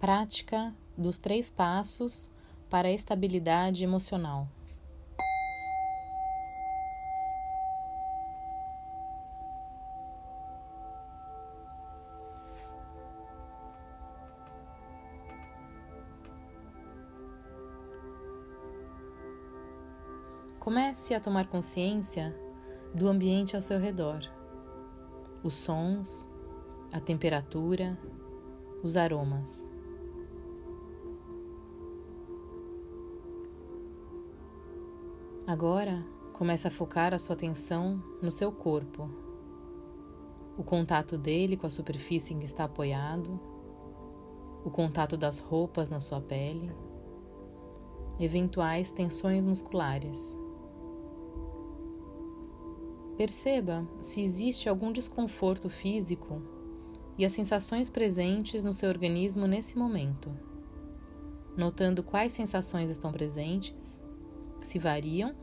Prática dos três passos para a estabilidade emocional. Comece a tomar consciência do ambiente ao seu redor, os sons, a temperatura, os aromas. Agora comece a focar a sua atenção no seu corpo, o contato dele com a superfície em que está apoiado, o contato das roupas na sua pele, eventuais tensões musculares. Perceba se existe algum desconforto físico e as sensações presentes no seu organismo nesse momento, notando quais sensações estão presentes se variam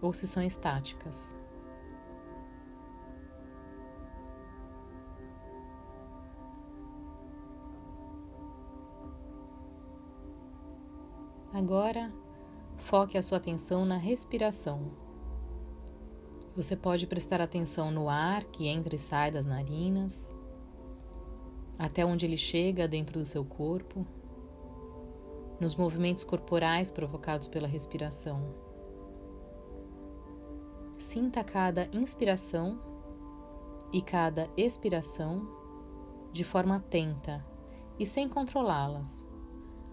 ou se são estáticas. Agora, foque a sua atenção na respiração. Você pode prestar atenção no ar que entra e sai das narinas, até onde ele chega dentro do seu corpo nos movimentos corporais provocados pela respiração. Sinta cada inspiração e cada expiração de forma atenta e sem controlá-las.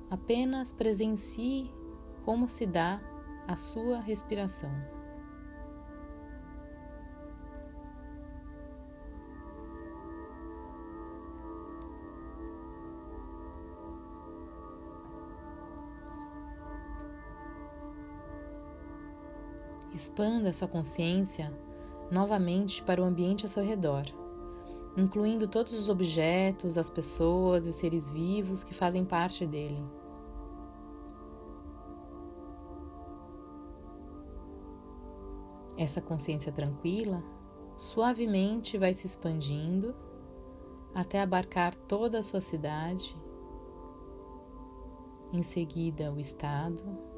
Apenas presencie como se dá a sua respiração. Expanda sua consciência novamente para o ambiente ao seu redor, incluindo todos os objetos, as pessoas e seres vivos que fazem parte dele. Essa consciência tranquila suavemente vai se expandindo até abarcar toda a sua cidade, em seguida o estado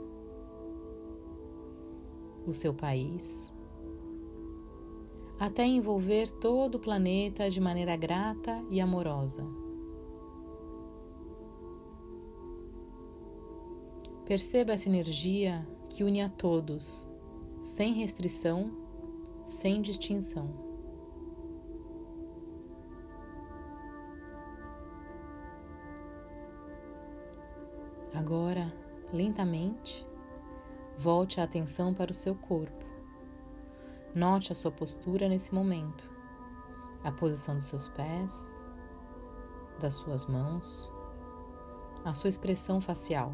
o seu país, até envolver todo o planeta de maneira grata e amorosa. Perceba essa energia que une a todos, sem restrição, sem distinção. Agora, lentamente, Volte a atenção para o seu corpo. Note a sua postura nesse momento, a posição dos seus pés, das suas mãos, a sua expressão facial.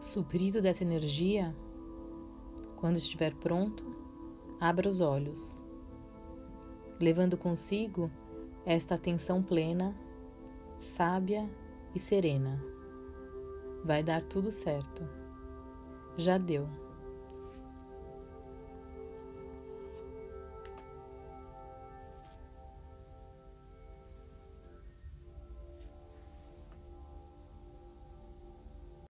Suprido dessa energia, quando estiver pronto, abra os olhos, levando consigo esta atenção plena, sábia e serena. Vai dar tudo certo. Já deu.